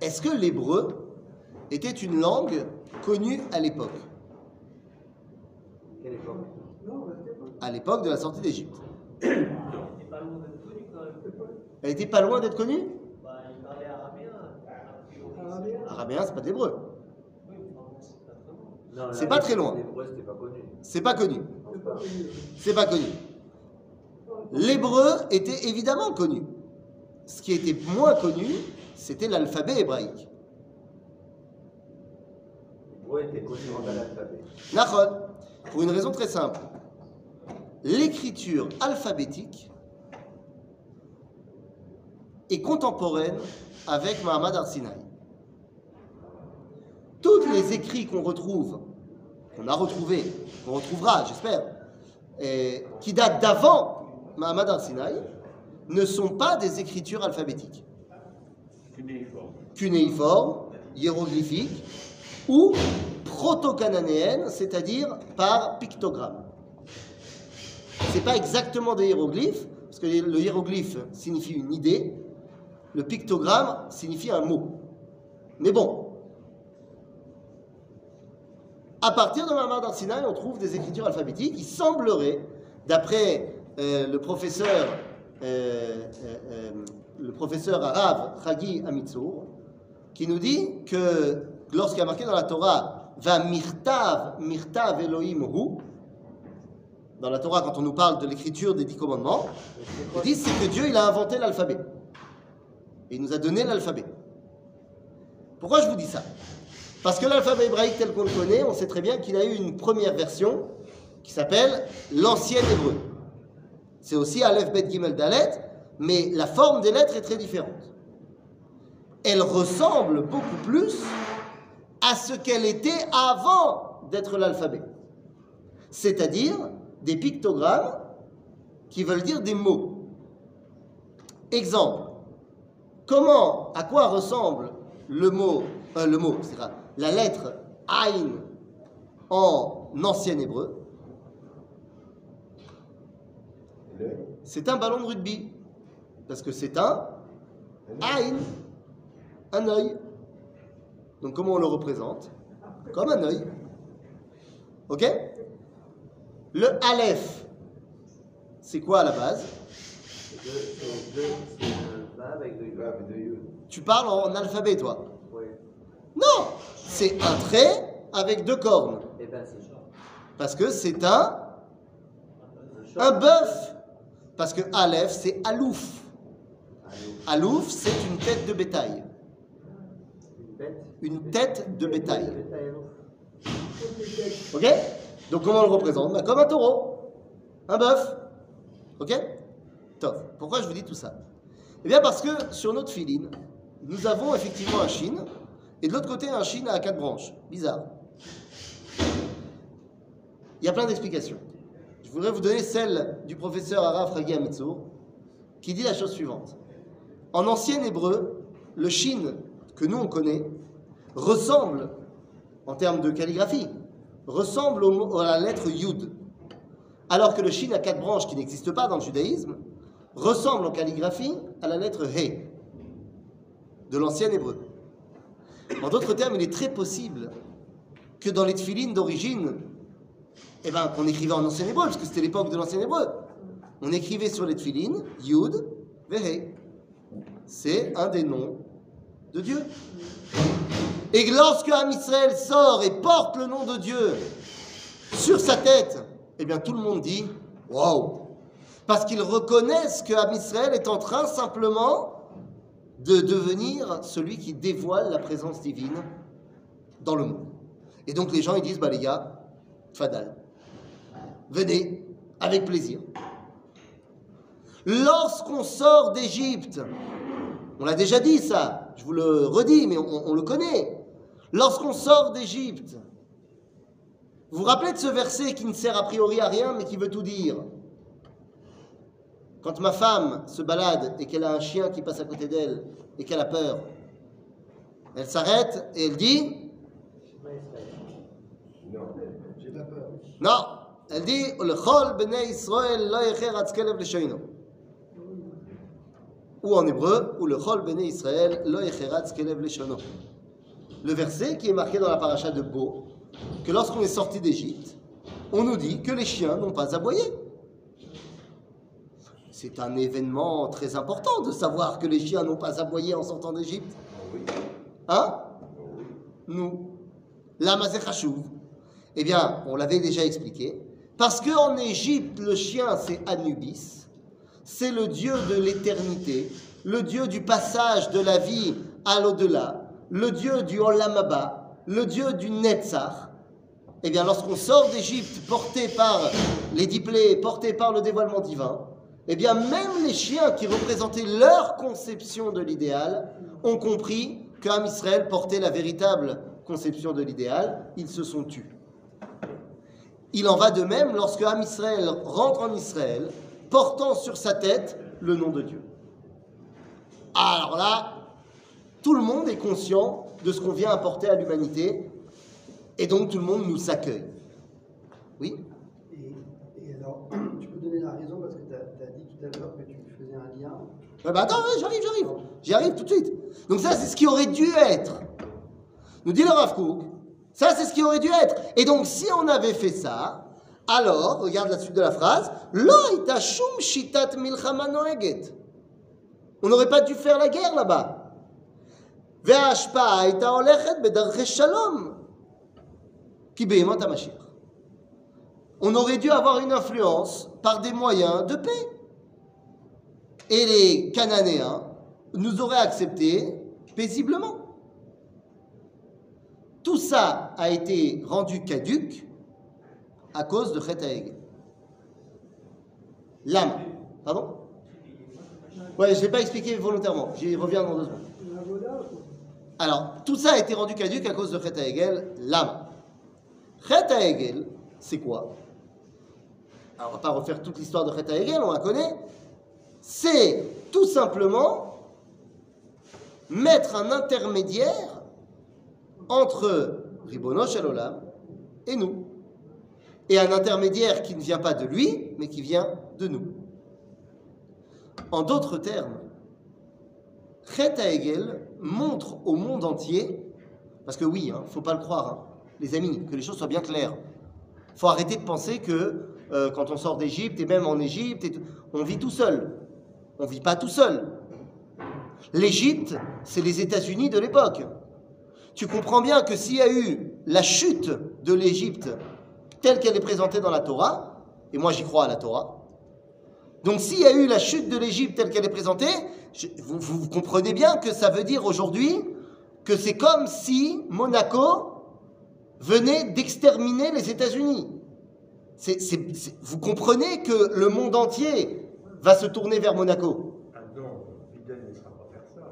Est-ce que l'hébreu était une langue connue à l'époque?
Quelle époque?
À l'époque de la sortie d'Égypte. Elle était pas loin d'être connue? Arabien, c'est pas de l'hébreu. C'est pas très loin.
L'hébreu, c'était pas connu.
C'est pas connu. C'est pas connu. L'hébreu était évidemment connu. Ce qui était moins connu, c'était l'alphabet hébraïque.
L'hébreu était connu en l'alphabet.
Nachon, pour une raison très simple. L'écriture alphabétique est contemporaine avec Mahamad Arsinaï. Les écrits qu'on retrouve, qu'on a retrouvés, qu'on retrouvera, j'espère, qui datent d'avant Mahamad Arsinaï, ne sont pas des écritures alphabétiques.
Cunéiforme.
cunéiformes, hiéroglyphiques ou proto-cananéennes, c'est-à-dire par pictogramme. Ce n'est pas exactement des hiéroglyphes, parce que le hiéroglyphe signifie une idée, le pictogramme signifie un mot. Mais bon, à partir de Mahamad Arsinaï, on trouve des écritures alphabétiques. Il semblerait, d'après euh, le professeur, euh, euh, le arabe Chagi Amitsour, qui nous dit que lorsqu'il y a marqué dans la Torah Va mirtav, mirtav Elohim hu, dans la Torah, quand on nous parle de l'écriture des dix commandements, ils disent que Dieu a inventé l'alphabet. Et il nous a donné l'alphabet. Pourquoi je vous dis ça? Parce que l'alphabet hébraïque tel qu'on le connaît, on sait très bien qu'il a eu une première version qui s'appelle l'ancien hébreu. C'est aussi Aleph, Bet, Gimel, Dalet, mais la forme des lettres est très différente. Elle ressemble beaucoup plus à ce qu'elle était avant d'être l'alphabet. C'est-à-dire des pictogrammes qui veulent dire des mots. Exemple. Comment, à quoi ressemble le mot, euh, le mot, c'est la lettre Ain en ancien hébreu C'est un ballon de rugby. Parce que c'est un Ain, un œil. Donc comment on le représente? Comme un œil. Ok? Le Aleph, c'est quoi à la base? Tu parles en alphabet, toi. Non C'est un trait avec deux cornes.
Eh ben.
Parce que c'est un,
Un
bœuf. Parce que Aleph, c'est Alouf. Alouf, c'est une tête de bétail.
Une
tête de bétail. Ok? Donc comment on le représente? Bah, Comme un taureau, un bœuf. Ok? Top. Pourquoi je vous dis tout ça? Eh bien parce que sur notre filine, nous avons effectivement un chine, et de l'autre côté un chine à quatre branches. Bizarre. Il y a plein d'explications. Je voudrais vous donner celle du professeur Araf Ragi qui dit la chose suivante. En ancien hébreu, le chine que nous on connaît ressemble, en termes de calligraphie, ressemble au à la lettre Yud. Alors que le chine à quatre branches, qui n'existe pas dans le judaïsme, ressemble en calligraphie à la lettre He de l'ancien hébreu. En d'autres termes, il est très possible que dans les tfilines d'origine, eh ben, qu'on écrivait en ancien hébreu, parce que c'était l'époque de l'ancien hébreu, on écrivait sur les tfilines Yud, Vehe. C'est un des noms de Dieu. Et que lorsque Am Israël sort et porte le nom de Dieu sur sa tête, eh bien tout le monde dit Waouh Parce qu'ils reconnaissent que Am Israël est en train simplement de devenir celui qui dévoile la présence divine dans le monde. Et donc les gens ils disent Bah les gars, Fadal, venez avec plaisir. Lorsqu'on sort d'Égypte, on l'a déjà dit ça, je vous le redis, mais on, le connaît. Lorsqu'on sort d'Égypte, vous vous rappelez de ce verset qui ne sert a priori à rien, mais qui veut tout dire? Quand ma femme se balade et qu'elle a un chien qui passe à côté d'elle et qu'elle a peur, elle s'arrête et elle dit.
Non.
J'ai pas peur.
Non, elle dit. Ou en hébreu, ou le chol Israël. Le verset qui est marqué dans la paracha de Bo, que lorsqu'on est sorti d'Égypte, on nous dit que les chiens n'ont pas aboyé. C'est un événement très important de savoir que les chiens n'ont pas aboyé en sortant d'Égypte. Hein? Nous. Zechashuv. Eh bien, on l'avait déjà expliqué. Parce qu'en Égypte, le chien, c'est Anubis. C'est le dieu de l'éternité, le dieu du passage de la vie à l'au-delà, le dieu du Olamaba, le dieu du Netzach. Eh bien, lorsqu'on sort d'Égypte porté par les dix plaies, porté par le dévoilement divin, eh bien, même les chiens qui représentaient leur conception de l'idéal ont compris qu'Am Israël portait la véritable conception de l'idéal, ils se sont tus. Il en va de même lorsque Am Israël rentre en Israël, portant sur sa tête le nom de Dieu. Alors là, tout le monde est conscient de ce qu'on vient apporter à l'humanité, et donc tout le monde nous accueille. Oui
Et, et alors, tu peux donner la raison parce que tu as, dit tout à l'heure que tu faisais un
bah attends, j'arrive, j'arrive. J'y arrive tout de suite. Donc ça, c'est ce qui aurait dû être. Nous dit le Rav Kook, ça, c'est ce qui aurait dû être. Et donc, si on avait fait ça, alors, regarde la suite de la phrase, shitat On n'aurait pas dû faire la guerre là-bas. On aurait dû avoir une influence par des moyens de paix. Et les Cananéens nous auraient acceptés paisiblement. Tout ça a été rendu caduque à cause de Chet. L'âme. Pardon? Ouais, je ne l'ai pas expliqué volontairement. J'y reviens dans deux secondes. Alors, tout ça a été rendu caduque à cause de Chet Haegel, l'âme. Chet Haegel, c'est quoi? Alors, on va pas refaire toute l'histoire de Chet Haegel, on la connaît. C'est tout simplement mettre un intermédiaire entre Ribono Shalolam et nous. Et un intermédiaire qui ne vient pas de lui, mais qui vient de nous. En d'autres termes, Chet Haegel montre au monde entier, parce que oui, il ne faut pas le croire, hein, les amis, que les choses soient bien claires. Il faut arrêter de penser que euh, quand on sort d'Égypte, et même en Égypte, on vit tout seul. On ne vit pas tout seul. L'Égypte, c'est les États-Unis de l'époque. Tu comprends bien que s'il y a eu la chute de l'Égypte telle qu'elle est présentée dans la Torah, et moi j'y crois à la Torah, donc s'il y a eu la chute de l'Égypte telle qu'elle est présentée, vous, comprenez bien que ça veut dire aujourd'hui que c'est comme si Monaco venait d'exterminer les États-Unis. Vous comprenez que le monde entier va se tourner vers Monaco.
Ah non, Biden ne laissera pas faire ça.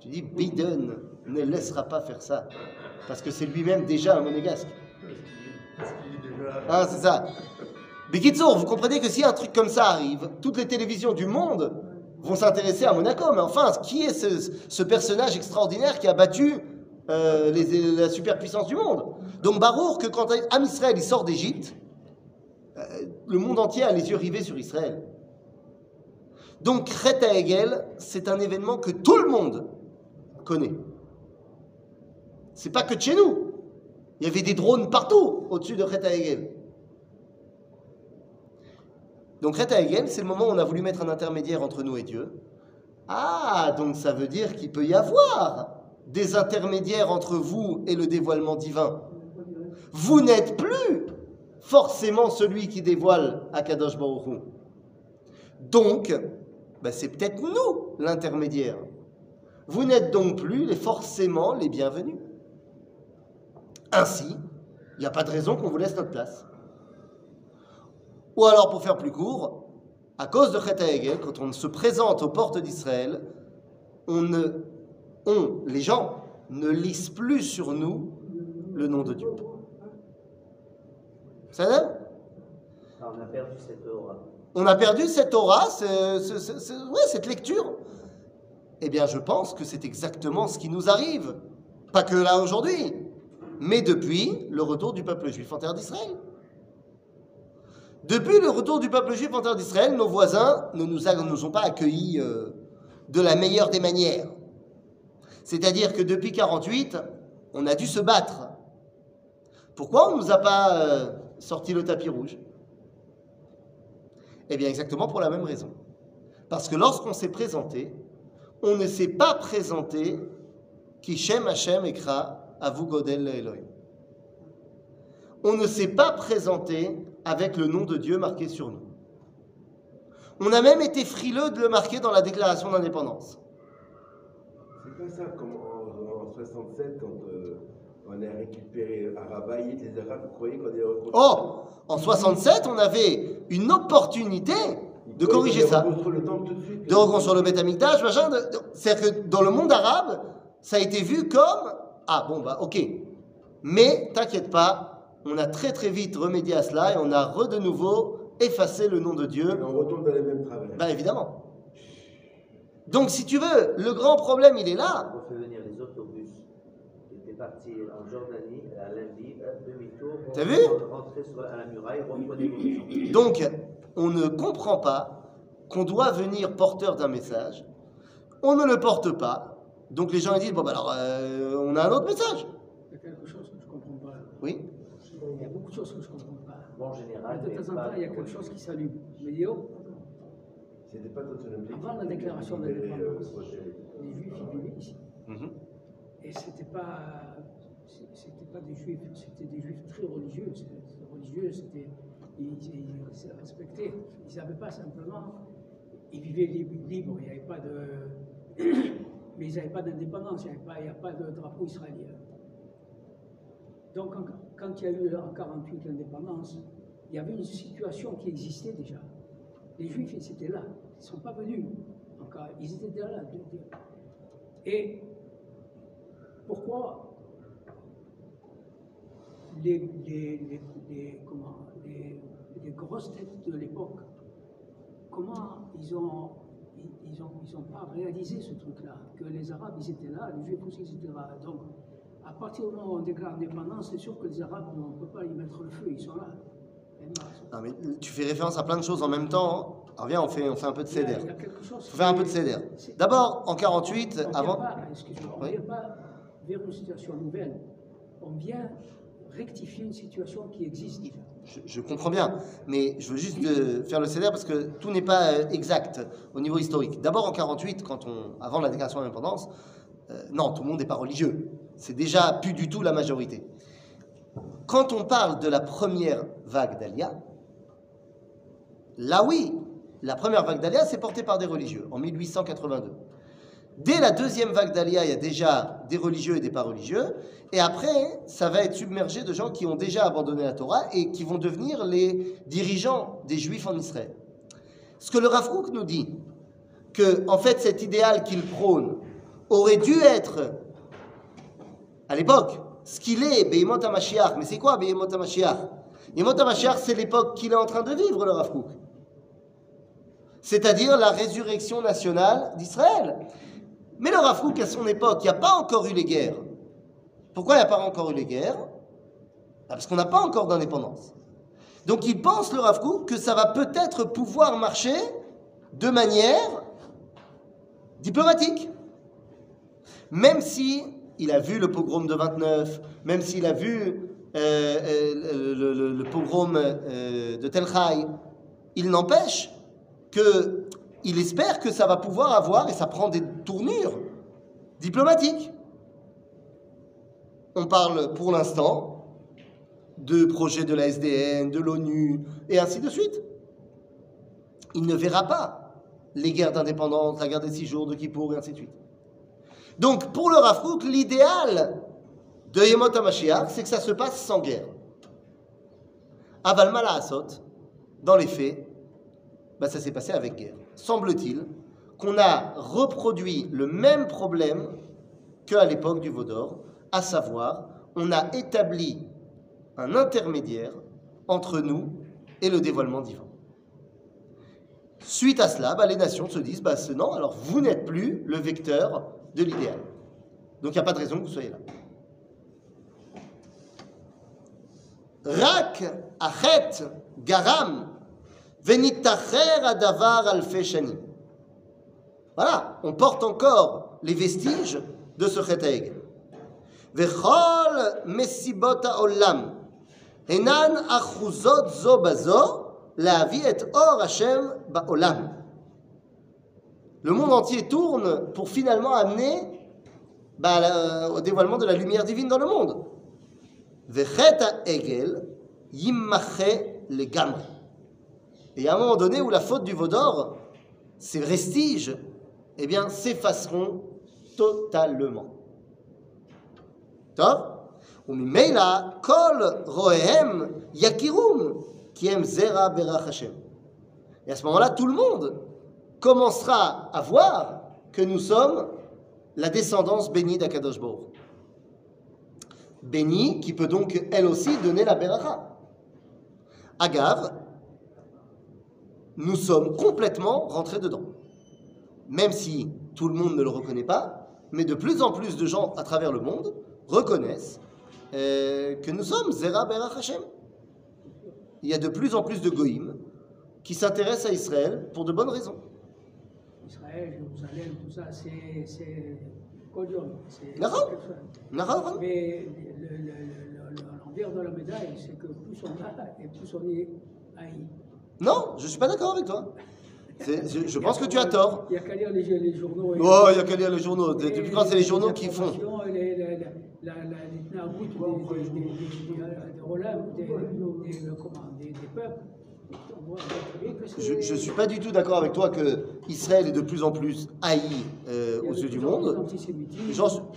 Tu dis Biden ne laissera pas faire ça parce que c'est lui-même déjà un monégasque.
Parce qu'il est déjà.
Hein, c'est ça. Bikitsour, vous comprenez que si un truc comme ça arrive, toutes les télévisions du monde vont s'intéresser à Monaco. Mais enfin, qui est ce, ce personnage extraordinaire qui a battu euh, les- la superpuissance du monde? Donc Barour, que quand Am Israël il sort d'Égypte, le monde entier a les yeux rivés sur Israël. Donc Chet Haegel, c'est un événement que tout le monde connaît. C'est pas que de chez nous. Il y avait des drones partout au-dessus de Chet Haegel. Donc Chet Haegel, c'est le moment où on a voulu mettre un intermédiaire entre nous et Dieu. Ah, donc ça veut dire qu'il peut y avoir des intermédiaires entre vous et le dévoilement divin. Vous n'êtes plus forcément celui qui dévoile Akadosh Baruch. Donc, ben, c'est peut-être nous l'intermédiaire. Vous n'êtes donc plus les, forcément les bienvenus. Ainsi, il n'y a pas de raison qu'on vous laisse notre place. Ou alors, pour faire plus court, à cause de Chet Haegel, quand on se présente aux portes d'Israël, on, les gens, ne lisent plus sur nous le nom de Dieu. Ça
Alors, on a perdu cette aura.
On a perdu cette aura, ce- ce- ce- ce- ouais, cette lecture. Eh bien, je pense que c'est exactement ce qui nous arrive. Pas que là aujourd'hui, mais depuis le retour du peuple juif en terre d'Israël. Depuis le retour du peuple juif en terre d'Israël, nos voisins ne nous, a- nous ont pas accueillis euh, de la meilleure des manières. C'est-à-dire que depuis 48, on a dû se battre. Pourquoi on ne nous a pas euh, sorti le tapis rouge Eh bien, exactement pour la même raison. Parce que lorsqu'on s'est présenté, on ne s'est pas présenté qui Shem Hashem Ekra Avu Godel Elohim. On ne s'est pas présenté avec le nom de Dieu marqué sur nous. On a même été frileux de le marquer dans la déclaration d'indépendance.
C'est pas ça comme en, en 67 quand euh, on a récupéré Arabaï, les Arabes, croyez qu'on est reconstruit
Oh En 67, on avait une opportunité de corriger ça.
Le temple tout de suite.
de reconstruire le Beth Amikdash, machin. C'est-à-dire que dans le monde arabe, ça a été vu comme Ah bon, bah ok. Mais t'inquiète pas, on a très très vite remédié à cela et on a re de nouveau effacé le nom de Dieu.
Et on retourne dans les mêmes travers.
Ben évidemment. Donc si tu veux, le grand problème il est là.
On fait venir les autobus partis en Jordanie à lundi, euh, demi-tour.
T'as vu
Rentrer sur- à la muraille.
Donc on ne comprend pas qu'on doit venir porteur d'un message. On ne le porte pas. Donc les gens ils disent, bon bah alors euh, on a un autre message.
Il y a quelque chose que je ne comprends pas.
Oui.
Il y a beaucoup de choses que je ne comprends pas.
Bon, en général,
de
mais
temps en
pas-
temps, il y a quelque chose qui s'allume. Me dis, oh,
C'était pas.
Avant la déclaration d'indépendance. les juifs, ils vivaient ici. Et c'était pas, c'était pas des juifs, c'était des juifs très religieux. Religieux, c'était, ils, ils, respectaient. Ils n'avaient pas simplement, ils vivaient libres, il n'y avait pas de, mais ils n'avaient pas d'indépendance, il n'y a pas de drapeau israélien. Donc quand il y a eu en 48 l'indépendance, il y avait une situation qui existait déjà. Les juifs, ils étaient là, ils ne sont pas venus encore, ils étaient déjà là. et pourquoi les, les, les, les- comment, grosses têtes de l'époque, comment ils ont, ils, ils ont, ils ont pas réalisé ce truc-là, que les Arabes, ils étaient là, les Juifs aussi, ils étaient là. Donc, à partir du moment où on déclare l'indépendance, c'est sûr que les Arabes, on ne peut pas y mettre le feu, ils sont là.
Non, mais tu fais référence à plein de choses en même temps. hein. Alors viens, on fait, on fait un peu de
il y a-
céder.
il y a quelque chose
faut faire un peu de
c'est-
D'abord, en 48,
On
avant.
pas, on
Oui.
pas une situation nouvelle. On vient rectifier une situation qui existe déjà.
Je, comprends bien, mais je veux juste de faire le CDR parce que tout n'est pas euh, exact au niveau historique. D'abord en 48, quand on, avant la déclaration d'indépendance, euh, non, tout le monde n'est pas religieux. C'est déjà plus du tout la majorité. Quand on parle de la première vague d'Alia, là oui, la première vague d'Alia c'est porté par des religieux en 1882. Dès la deuxième vague d'Alia, il y a déjà des religieux et des pas religieux. Et après, ça va être submergé de gens qui ont déjà abandonné la Torah et qui vont devenir les dirigeants des Juifs en Israël. Ce que le Rav nous dit, que en fait cet idéal qu'il prône aurait dû être à l'époque ce qu'il est, Beimot HaMashiach. Mais c'est quoi Beimot HaMashiach? Beimot HaMashiach, c'est l'époque qu'il est en train de vivre, le Rav. C'est-à-dire la résurrection nationale d'Israël. Mais le Rav à son époque, il n'y a pas encore eu les guerres. Pourquoi il n'y a pas encore eu les guerres? Ah, Parce qu'on n'a pas encore d'indépendance. Donc il pense, le Rav que ça va peut-être pouvoir marcher de manière diplomatique. Même si il a vu le pogrom de 29, même s'il a vu euh, euh, le pogrom euh, de Tel Chai, il n'empêche que il espère que ça va pouvoir avoir, et ça prend des tournures diplomatiques. On parle pour l'instant de projets de la SDN, de l'ONU, et ainsi de suite. Il ne verra pas les guerres d'indépendance, la guerre des six jours de Kippour, et ainsi de suite. Donc, pour le Rav Kook, l'idéal de Yemot HaMashiach, c'est que ça se passe sans guerre. Aval Asot, dans les faits, bah, ça s'est passé avec guerre. Semble-t-il qu'on a reproduit le même problème qu'à l'époque du Vaudor, à savoir, on a établi un intermédiaire entre nous et le dévoilement divin. Suite à cela, bah, les nations se disent, bah, ce- non, alors vous n'êtes plus le vecteur de l'idéal. Donc il n'y a pas de raison que vous soyez là. Rak achet garam Voilà, on porte encore les vestiges de ce chet haegel. Vechol mesibot haolam henan achuzot zo bazo להביא את אור השם בעולם. Le monde entier tourne pour finalement amener bah, la- au dévoilement de la lumière divine dans le monde. Vechet ha'egel yimmache legamri. Et à un moment donné où la faute du veau d'or, ses vestiges, eh bien, s'effaceront totalement. Top Et à ce moment-là, tout le monde commencera à voir que nous sommes la descendance bénie d'Akadosh Baruch. Bénie qui peut donc elle aussi donner la beracha. Agave, nous sommes complètement rentrés dedans. Même si tout le monde ne le reconnaît pas, mais de plus en plus de gens à travers le monde reconnaissent euh, que nous sommes Zera Berach Hashem. Il y a de plus en plus de goïms qui s'intéressent à Israël pour de bonnes raisons.
Israël, Jérusalem, tout ça, c'est. chose.
Nahar,
Mais le- le- le- le- l'envers de la médaille, c'est que plus on a et plus on est haï.
Non, je suis pas d'accord avec toi. Je, je pense que tu as tort.
Il n'y a qu'à lire les, les journaux. et-
Oh, il y a qu'à lire les journaux. Depuis quand c'est les journaux qui font
informations, et les- les- la- la- la- l'itnaout des, des, des, des, des, des relèves, des, des, des- comment, des, des peuples.
Je ne suis pas du tout d'accord avec toi que Israël est de plus en plus haï euh, aux yeux du monde.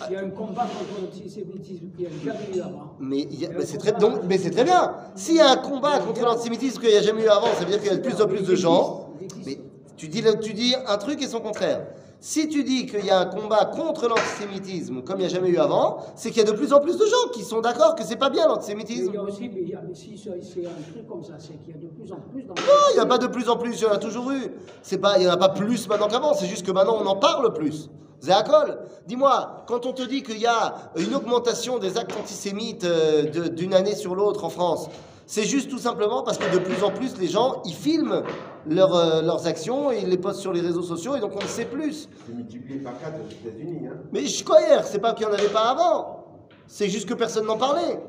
Il y a un combat contre l'antisémitisme qu'il n'y a jamais eu avant.
Mais, c'est très, donc- mais c'est très bien. S'il y a un combat contre l'antisémitisme qu'il n'y a jamais eu avant, ça veut dire qu'il y a de plus en plus de gens. Mais tu dis, le- tu dis un truc et son contraire. Si tu dis qu'il y a un combat contre l'antisémitisme comme il n'y a jamais eu avant, c'est qu'il y a de plus en plus de gens qui sont d'accord que c'est pas bien l'antisémitisme.
il y a aussi, mais il y a, mais si c'est un truc comme ça, c'est qu'il y a de plus en plus dans
Non, il n'y a pas de plus en plus, il y en a toujours eu. C'est pas, il n'y en a pas plus maintenant qu'avant, c'est juste que maintenant on en parle plus. Zéakol, dis-moi, quand on te dit qu'il y a une augmentation des actes antisémites euh, d'une année sur l'autre en France, c'est juste tout simplement parce que de plus en plus les gens, ils filment leurs, euh, leurs actions et ils les postent sur les réseaux sociaux et donc on le sait plus.
C'est multiplié par 4 aux États-Unis. Hein.
Mais je crois hier, c'est pas qu'il n'y en avait pas avant. C'est juste que personne n'en parlait.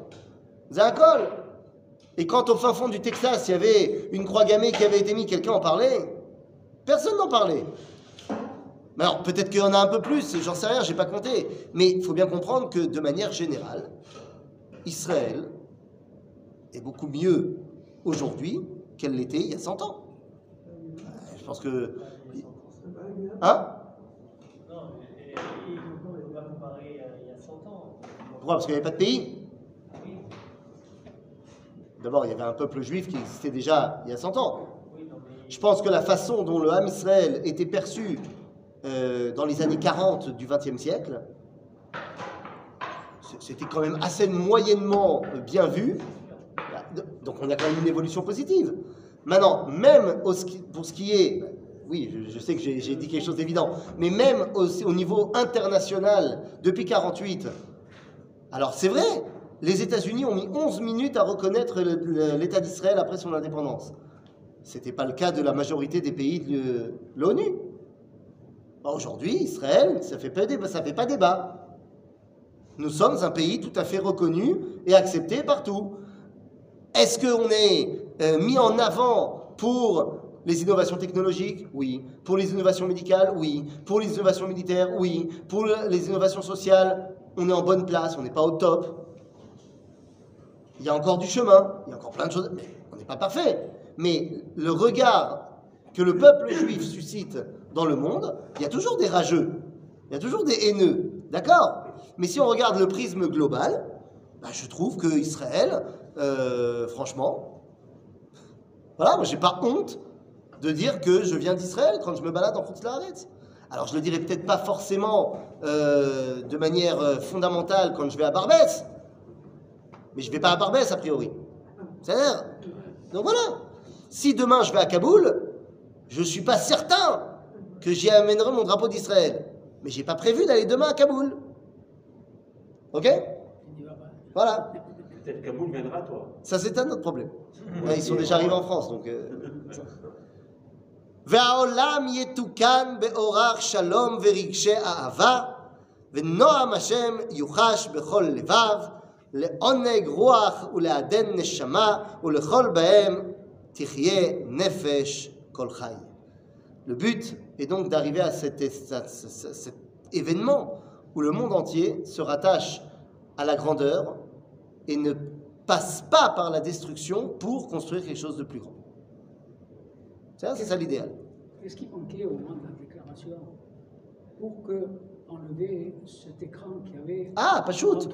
Zéakol. Et quand au fin fond du Texas, il y avait une croix gammée qui avait été mise, quelqu'un en parlait Personne n'en parlait. Mais alors, peut-être qu'il y en a un peu plus, j'en sais rien, j'ai pas compté. Mais il faut bien comprendre que, de manière générale, Israël est beaucoup mieux aujourd'hui qu'elle l'était il y a 100 ans. Euh, Je pense que... Hein?
Non, mais il y a 100 ans.
Pourquoi? Parce qu'il n'y avait pas de pays? D'abord, il y avait un peuple juif qui existait déjà il y a 100 ans. Je pense que la façon dont le Ham Israël était perçu euh, dans les années 40 du XXe siècle, c'était quand même assez moyennement bien vu. Donc on a quand même une évolution positive. Maintenant, même pour ce qui est, oui, je, sais que j'ai dit quelque chose d'évident, mais même au, au niveau international, depuis 48, alors c'est vrai, les États-Unis ont mis 11 minutes à reconnaître l'État d'Israël après son indépendance. C'était pas le cas de la majorité des pays de l'ONU. Aujourd'hui, Israël, ça fait débat, ça fait pas débat. Nous sommes un pays tout à fait reconnu et accepté partout. Est-ce qu'on est euh, mis en avant pour les innovations technologiques? Oui. Pour les innovations médicales? Oui. Pour les innovations militaires? Oui. Pour le- les innovations sociales, on est en bonne place, on n'est pas au top. Il y a encore du chemin, il y a encore plein de choses, on n'est pas parfait. Mais le regard que le peuple juif suscite dans le monde, il y a toujours des rageux, il y a toujours des haineux, d'accord? Mais si on regarde le prisme global, bah, je trouve que Israël, euh, franchement, voilà, moi j'ai pas honte de dire que je viens d'Israël quand je me balade en Laaretz. Alors je le dirais peut-être pas forcément euh, de manière euh, fondamentale quand je vais à Barbès, mais je vais pas à Barbès a priori. C'est-à-dire, donc voilà. Si demain je vais à Kaboul, je suis pas certain que j'y amènerai mon drapeau d'Israël. Mais j'ai pas prévu d'aller demain à Kaboul. Ok? Voilà.
Peut-être Kaboul viendra à toi.
Ça, c'est un autre problème. Ouais, ils sont déjà arrivés en France, donc. euh, והעולם יתוקן באורח שלום ורגשי אהבה, ונועם השם יוחש בכל לבב, לעונג רוח ולעדן נשמה, ולכל בהם תחיה נפש כל חי. Le but est donc d'arriver à cet, cet- cet- cet événement où le monde entier se rattache à la grandeur et ne passe pas par la destruction pour construire quelque chose de plus grand. C'est ça, l'idéal.
Qu'est-ce qui manquait au moment de la déclaration pour que enlever cet écran qu'il y avait
Ah, pas shoot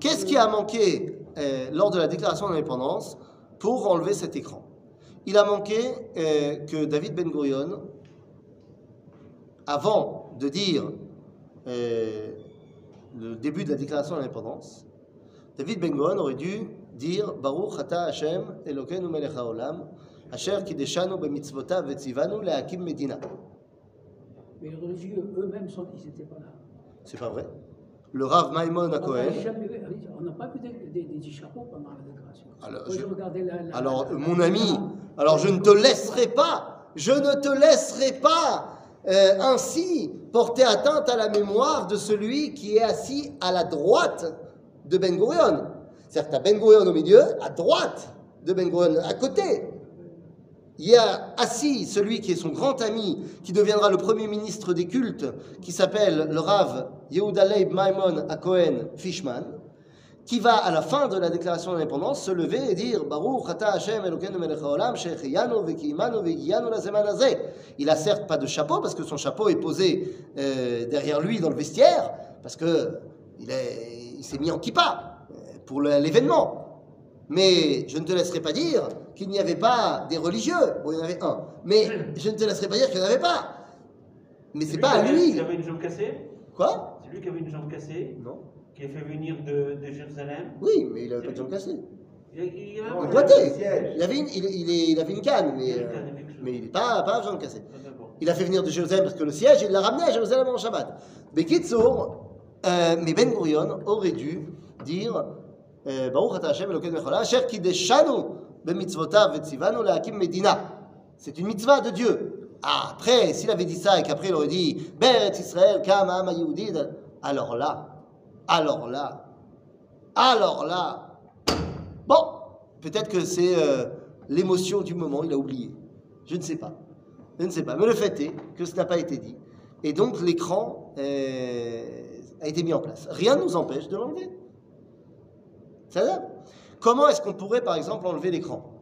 Qu'est-ce qui a manqué euh, lors de la déclaration d'indépendance pour enlever cet écran? Il a manqué euh, que David Ben Gurion, avant de dire euh, le début de la déclaration d'indépendance, David Ben aurait dû dire Baruch ata Hashem Elokeinu melech haolam asher kideshanu bemitzvotav vetzivanu lehakim medina.
Mais les religieux eux-mêmes, sont- ils n'étaient pas là.
C'est pas vrai. Le Rav Maimon à Cohen.
on n'a pas vu des, des, des chapeaux pendant la déclaration.
Alors,
Moi,
je-
regardais la- la-
Alors,
la-
mon ami, alors je ne te laisserai pas, je ne te laisserai pas euh, ainsi porter atteinte à la mémoire de celui qui est assis à la droite de Ben Gurion. C'est-à-dire tu as Ben Gurion au milieu, à droite de Ben Gurion, à côté. Il y a assis celui qui est son grand ami, qui deviendra le premier ministre des cultes, qui s'appelle le Rav Yehuda Leib Maimon à Cohen Fishman qui va à la fin de la déclaration d'indépendance se lever et dire Baruch ata Hashem. Il a certes pas de chapeau parce que son chapeau est posé euh, derrière lui dans le vestiaire parce que il est- il s'est mis en kippa euh, pour l'événement. Mais je ne te laisserai pas dire qu'il n'y avait pas des religieux. Bon, il y en avait un. Mais je ne te laisserai pas dire qu'il n'y en avait pas. Mais c'est pas à lui.
qui avait une jambe cassée?
Quoi?
C'est lui qui avait une jambe cassée,
Non.
qui a fait venir de, de Jérusalem?
Oui, mais il avait pas de jambe cassée.
Il, il, il avait
Non,
un
Il
il
boitait.
avait un.
Il une, il, il il avait une canne, mais,
Il
euh, mais il n'est pas, pas jambe cassée.
Ah.
Il a fait venir de Jérusalem parce que le siège, il l'a ramené à Jérusalem en Shabbat. Mais Kitsour, euh, mais Ben Gurion aurait dû dire euh, Baruch Hashem Elokeinu Mecholah, Asher kideshanu vetzivanu medina. C'est une mitzvah de Dieu. Ah, après, s'il avait dit ça et qu'après il aurait dit Beret Israël, Kam alors là, alors là, alors là, bon, peut-être que c'est euh, l'émotion du moment, il a oublié. Je ne sais pas. Je ne sais pas. Mais le fait est que ce n'a pas été dit. Et donc l'écran a été mis en place. Rien ne nous empêche de l'enlever. Ça va? Comment est-ce qu'on pourrait, par exemple, enlever l'écran?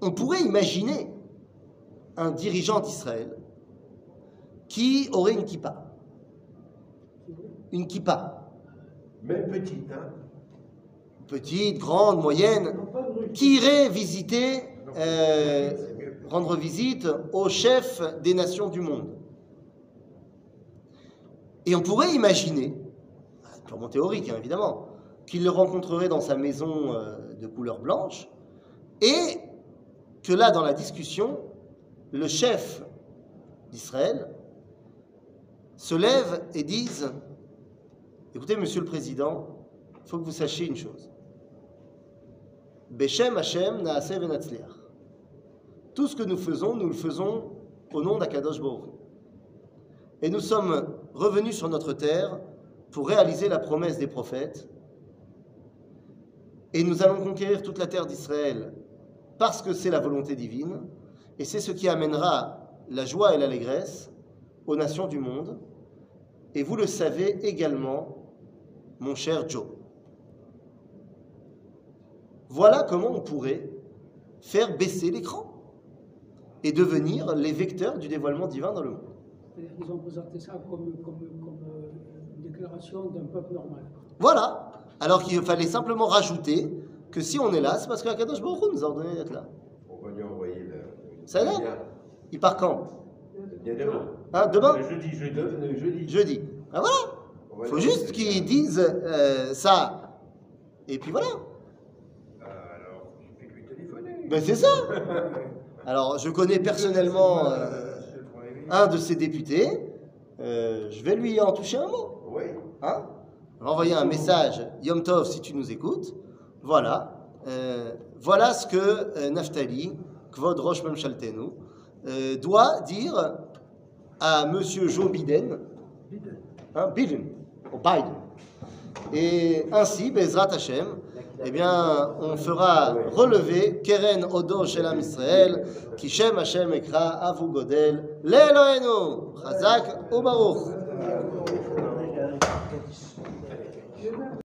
On pourrait imaginer un dirigeant d'Israël qui aurait une kippa. Une kippa.
Même petite, hein.
Petite, grande, moyenne. qui irait visiter, euh, rendre visite au chef des nations du monde. Et on pourrait imaginer, purement théorique hein, évidemment, qu'il le rencontrerait dans sa maison euh, de couleur blanche et que là, dans la discussion, le chef d'Israël se lève et dise Écoutez, monsieur le président, il faut que vous sachiez une chose. Beshem Hashem Naaseh Venatzliach. Tout ce que nous faisons, nous le faisons au nom d'Akadosh Baruch. Et nous sommes revenus sur notre terre pour réaliser la promesse des prophètes. Et nous allons conquérir toute la terre d'Israël parce que c'est la volonté divine. Et c'est ce qui amènera la joie et l'allégresse aux nations du monde. Et vous le savez également, mon cher Joe. Voilà comment on pourrait faire baisser l'écran et devenir les vecteurs du dévoilement divin dans le monde.
Qu'ils ont présenté ça comme, comme, comme euh, une déclaration d'un peuple normal.
Voilà. Alors qu'il fallait simplement rajouter que si on est là, c'est parce qu'Akadosh Baruch Hu nous a ordonné d'être là.
On va lui envoyer le.
Ça
le lien.
Il part quand?
Bientôt.
Demain.
Hein, Demain?
Le jeudi, jeudi.
Le, le jeudi.
Jeudi. Ah voilà Il faut juste qu'ils disent euh, ça. Et puis voilà.
Alors, je vais lui téléphoner.
Ben c'est ça. Alors, je connais personnellement euh, un de ces députés. Euh, je vais lui en toucher un mot.
Oui.
Hein? On va envoyer un message, Yom Tov, si tu nous écoutes. Voilà. Euh, voilà ce que euh, Naftali, Kvod Rosh Memshaltenu, doit dire à Monsieur Joe Biden. Hein, Biden. Ou Biden. Et ainsi, Bezrat Hashem, eh bien, on fera relever Keren Odo Shelam Israël, Kishem Hashem Ekra Avu Godel, Le'Elohenu, Chazak ou Baruch.